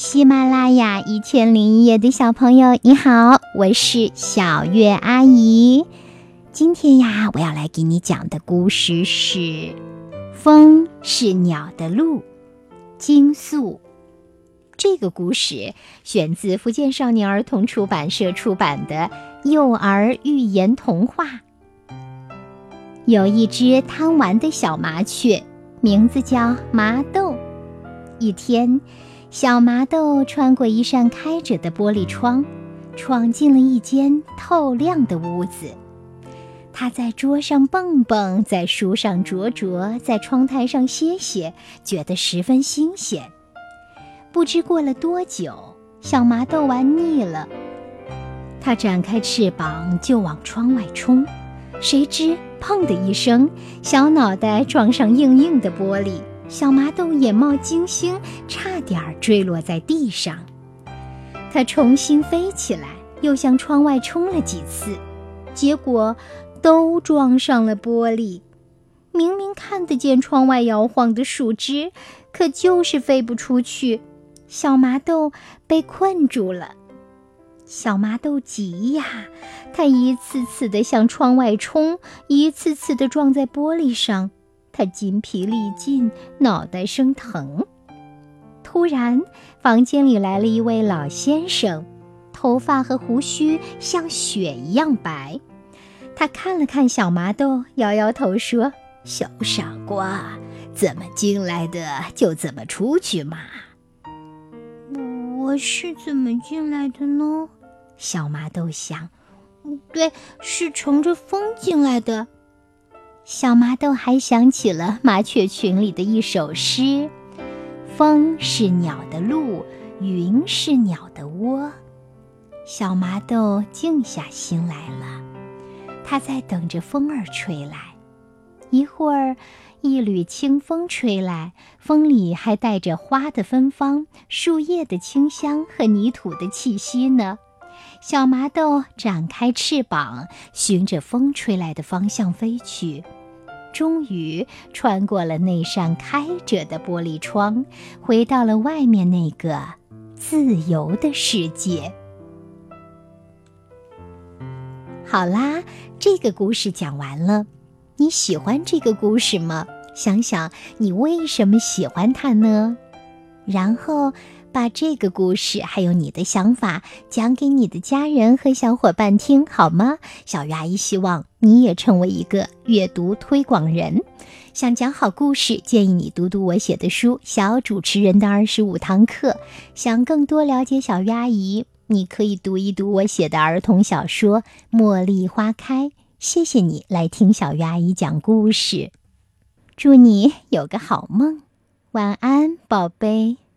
喜马拉雅一千零一夜的小朋友，你好，我是小月阿姨。今天呀，我要来给你讲的故事是《风是鸟的路》，金素。这个故事选自福建少年儿童出版社出版的幼儿寓言童话。有一只贪玩的小麻雀，名字叫麻豆。一天。小麻豆穿过一扇开着的玻璃窗，闯进了一间透亮的屋子。他在桌上蹦蹦，在书上啄啄，在窗台上歇歇，觉得十分新鲜。不知过了多久，小麻豆玩腻了，它展开翅膀就往窗外冲，谁知“砰”的一声，小脑袋撞上硬硬的玻璃。小麻豆眼冒金星，差点儿坠落在地上。它重新飞起来，又向窗外冲了几次，结果都撞上了玻璃。明明看得见窗外摇晃的树枝，可就是飞不出去。小麻豆被困住了。小麻豆急呀，它一次次地向窗外冲，一次次地撞在玻璃上。他筋疲力尽，脑袋生疼。突然，房间里来了一位老先生，头发和胡须像雪一样白。他看了看小麻豆，摇摇头说：“小傻瓜，怎么进来的就怎么出去嘛。”我是怎么进来的呢？小麻豆想：“对，是乘着风进来的。”小麻豆还想起了麻雀群里的一首诗：“风是鸟的路，云是鸟的窝。”小麻豆静下心来了，它在等着风儿吹来。一会儿，一缕清风吹来，风里还带着花的芬芳、树叶的清香和泥土的气息呢。小麻豆展开翅膀，循着风吹来的方向飞去。终于穿过了那扇开着的玻璃窗，回到了外面那个自由的世界。好啦，这个故事讲完了，你喜欢这个故事吗？想想你为什么喜欢它呢？然后。把这个故事还有你的想法讲给你的家人和小伙伴听好吗？小鱼阿姨希望你也成为一个阅读推广人。想讲好故事，建议你读读我写的书《小主持人的二十五堂课》。想更多了解小鱼阿姨，你可以读一读我写的儿童小说《茉莉花开》。谢谢你来听小鱼阿姨讲故事，祝你有个好梦，晚安，宝贝。